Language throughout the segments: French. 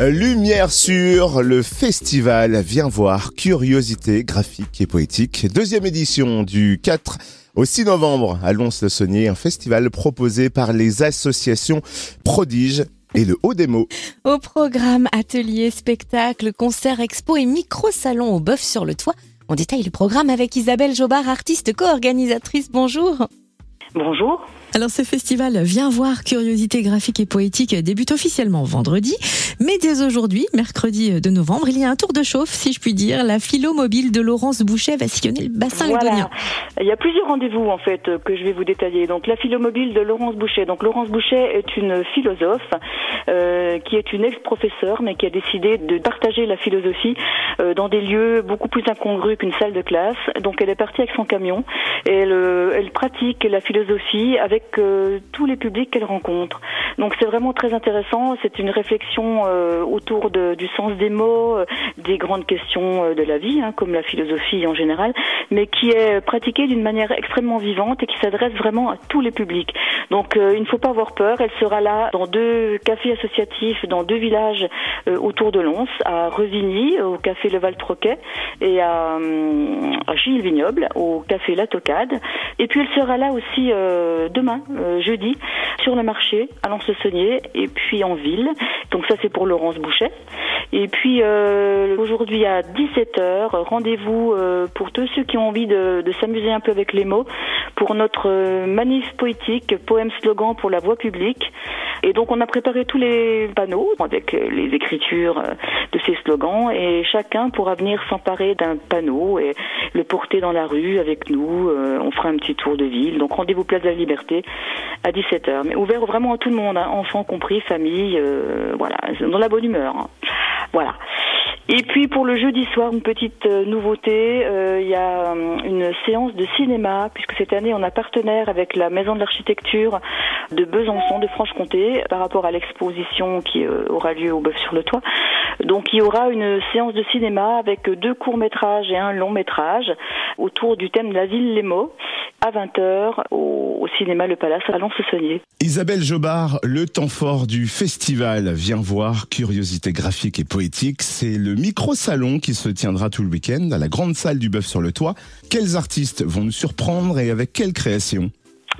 Lumière sur le festival Viens voir curiosité graphique et poétique. Deuxième édition du 4 au 6 novembre à Lons-le-Saunier, un festival proposé par les associations Prodige et le Haut des mots. Au programme ateliers, spectacles, concerts, expos et micro-salons au bœuf sur le toit. On détaille le programme avec Isabelle Jobard, artiste co-organisatrice. Bonjour. Bonjour. Alors ce festival Viens voir curiosité graphique et poétique débute officiellement vendredi, mais dès aujourd'hui, mercredi de novembre, il y a un tour de chauffe, si je puis dire. La philo mobile de Laurence Boucher va sillonner le bassin voilà. Il y a plusieurs rendez-vous en fait que je vais vous détailler. Donc la philo mobile de Laurence Boucher. Donc Laurence Boucher est une philosophe euh, qui est une ex-professeure, mais qui a décidé de partager la philosophie euh, dans des lieux beaucoup plus incongrus qu'une salle de classe. Donc elle est partie avec son camion et elle, euh, elle pratique la philosophie avec tous les publics qu'elle rencontre. Donc c'est vraiment très intéressant. C'est une réflexion euh, autour du sens des mots, euh, des grandes questions euh, de la vie, hein, comme la philosophie en général, mais qui est pratiquée d'une manière extrêmement vivante et qui s'adresse vraiment à tous les publics. Donc il ne faut pas avoir peur. Elle sera là dans deux cafés associatifs, dans deux villages autour de Lons, à Revigny, au café Le Val Troquet, et à, à Gilles Vignoble, au café La Tocade. Et puis elle sera là aussi demain euh, jeudi, sur le marché à Lens-le-Saunier et puis en ville. Donc ça c'est pour Laurence Bouchet. Et puis euh, aujourd'hui à 17h, rendez-vous euh, pour tous ceux qui ont envie de s'amuser un peu avec les mots pour notre manif poétique, poème slogan pour la voix publique. Et donc on a préparé tous les panneaux avec les écritures de ces slogans et chacun pourra venir s'emparer d'un panneau et le porter dans la rue avec nous. on fera un petit tour de ville. Donc rendez-vous place de la Liberté à 17h. Mais ouvert vraiment à tout le monde, hein, enfants compris, famille, euh, voilà, dans la bonne humeur. Hein. Voilà. Et puis pour le jeudi soir, une petite euh, nouveauté, euh, il y a une séance de cinéma, puisque cette année on a partenaire avec la Maison de l'Architecture de Besançon, de Franche-Comté, par rapport à l'exposition qui aura lieu au Bœuf sur le Toit. Donc il y aura une séance de cinéma avec deux courts-métrages et un long-métrage autour du thème de la ville Lémo à 20h au, cinéma Le Palace à Lons-le-Saunier. Isabelle Jobard, le temps fort du festival Viens voir, curiosité graphique et poétique, c'est le micro-salon qui se tiendra tout le week-end à la grande salle du Bœuf sur le Toit. Quels artistes vont nous surprendre et avec quelles créations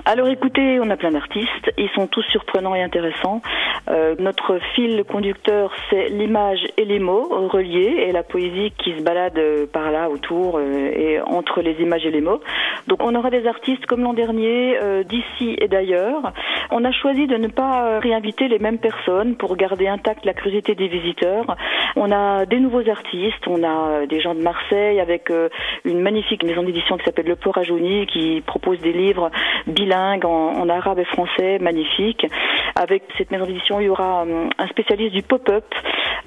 alors écoutez, on a plein d'artistes, ils sont tous surprenants et intéressants. Euh, notre fil conducteur, c'est l'image et les mots reliés et la poésie qui se balade euh, par là autour euh, et entre les images et les mots. Donc on aura des artistes comme l'an dernier, d'ici et d'ailleurs. On a choisi de ne pas réinviter les mêmes personnes pour garder intacte la curiosité des visiteurs. On a des nouveaux artistes, on a des gens de Marseille avec une magnifique maison d'édition qui s'appelle Le Port à Jauni qui propose des livres bilingues en, en arabe et français, magnifiques. Avec cette maison d'édition, il y aura euh, un spécialiste du pop-up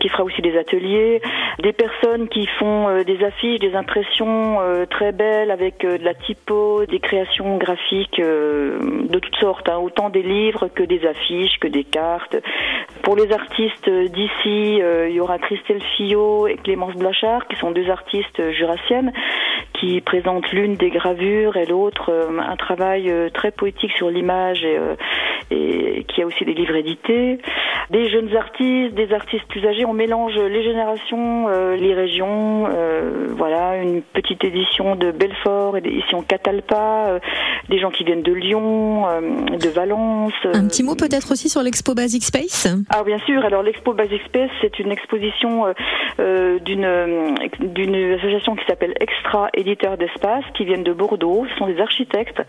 qui fera aussi des ateliers, des personnes qui font euh, des affiches, des impressions euh, très belles avec de la typo, des créations graphiques de toutes sortes, hein, autant des livres que des affiches, que des cartes. Pour les artistes d'ici, il y aura Christelle Fillot et Clémence Blachard, qui sont deux artistes jurassiennes, qui présentent l'une des gravures et l'autre un travail très poétique sur l'image et qui a aussi des livres édités, des jeunes artistes, des artistes plus âgés. On mélange les générations, euh, les régions. Euh, voilà, une petite édition de Belfort, édition Catalpa, euh, des gens qui viennent de Lyon, de Valence. Un petit mot peut-être aussi sur l'expo Basic Space? Ah bien sûr. Alors l'expo Basic Space, c'est une exposition d'une d'une association qui s'appelle Extra Éditeur d'Espace, qui viennent de Bordeaux. Ce sont des architectes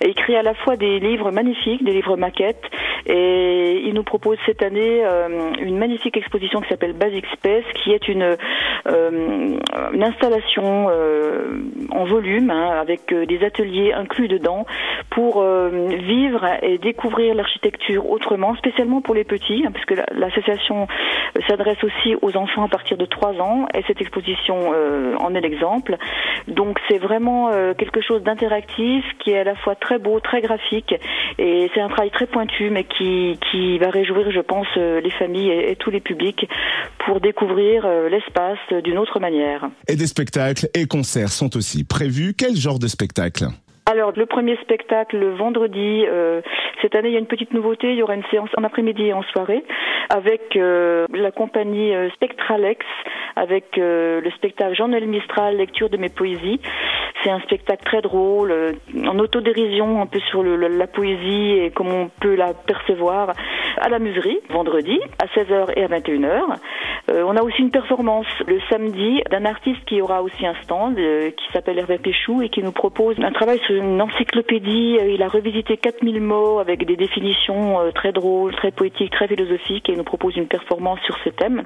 et ils créent à la fois des livres magnifiques, des livres maquettes market et ils nous proposent cette année euh, une magnifique exposition qui s'appelle Basic Space, qui est une, euh, une installation euh, en volume, hein, avec des ateliers inclus dedans, pour vivre et découvrir l'architecture autrement, spécialement pour les petits, hein, parce que l'association s'adresse aussi aux enfants à partir de 3 ans, et cette exposition en est l'exemple. Donc c'est vraiment quelque chose d'interactif, qui est à la fois très beau, très graphique, et c'est un travail très pointu, mais qui, qui va réjouir, je pense, euh, les familles et, tous les publics pour découvrir euh, l'espace d'une autre manière. Et des spectacles et concerts sont aussi prévus. Quel genre de spectacle? Alors, le premier spectacle, le vendredi, euh, cette année, il y a une petite nouveauté. Il y aura une séance en après-midi et en soirée avec euh, la compagnie euh, Spectralex, avec le spectacle Jean-Noël Mistral, lecture de mes poésies. C'est un spectacle très drôle, en autodérision un peu sur le, la poésie et comment on peut la percevoir à la muserie, vendredi, à 16h et à 21h. On a aussi une performance le samedi d'un artiste qui aura aussi un stand qui s'appelle Hervé Péchou et qui nous propose un travail sur une encyclopédie. Il a revisité 4000 mots avec des définitions euh, très drôles, très poétiques, très philosophiques et nous propose une performance sur ce thème.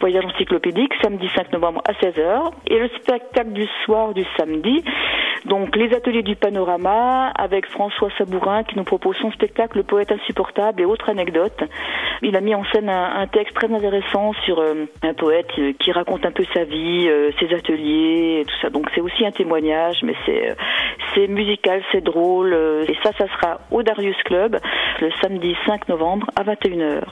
Voyage encyclopédique, samedi 5 novembre à 16h. Et le spectacle du soir du samedi, donc les ateliers du panorama avec François Sabourin qui nous propose son spectacle Le poète insupportable et autres anecdotes. Il a mis en scène un, texte très intéressant sur euh, un poète euh, qui raconte un peu sa vie, ses ateliers et tout ça. Donc c'est aussi un témoignage, mais c'est c'est musical, c'est drôle. Euh, et ça, ça sera au Darius Club le samedi 5 novembre à 21h.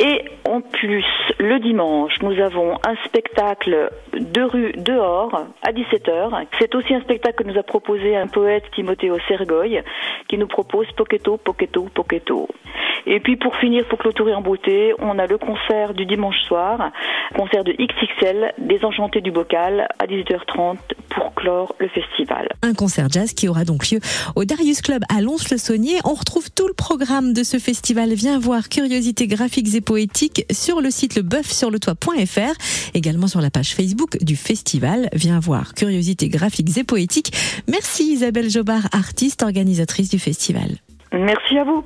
Et en plus, le dimanche, nous avons un spectacle de rue dehors à 17h. C'est aussi un spectacle que nous a proposé un poète Timothéo Sergoy qui nous propose Poqueto, Poqueto, Poqueto. Et puis pour finir, pour clôturer en beauté, on a le concert du dimanche soir, concert de XXL, Désenchanté du Bocal à 18h30 pour clore le festival. Un concert jazz qui aura donc lieu au Darius Club à Lons-le-Saunier. On retrouve tout le programme de ce festival. Viens voir Curiosités graphiques et poétiques sur le site lebeuf-sur-le-toit.fr, également sur la page Facebook du festival. Viens voir Curiosités graphiques et poétiques. Merci Isabelle Jobard, artiste organisatrice du festival. Merci à vous.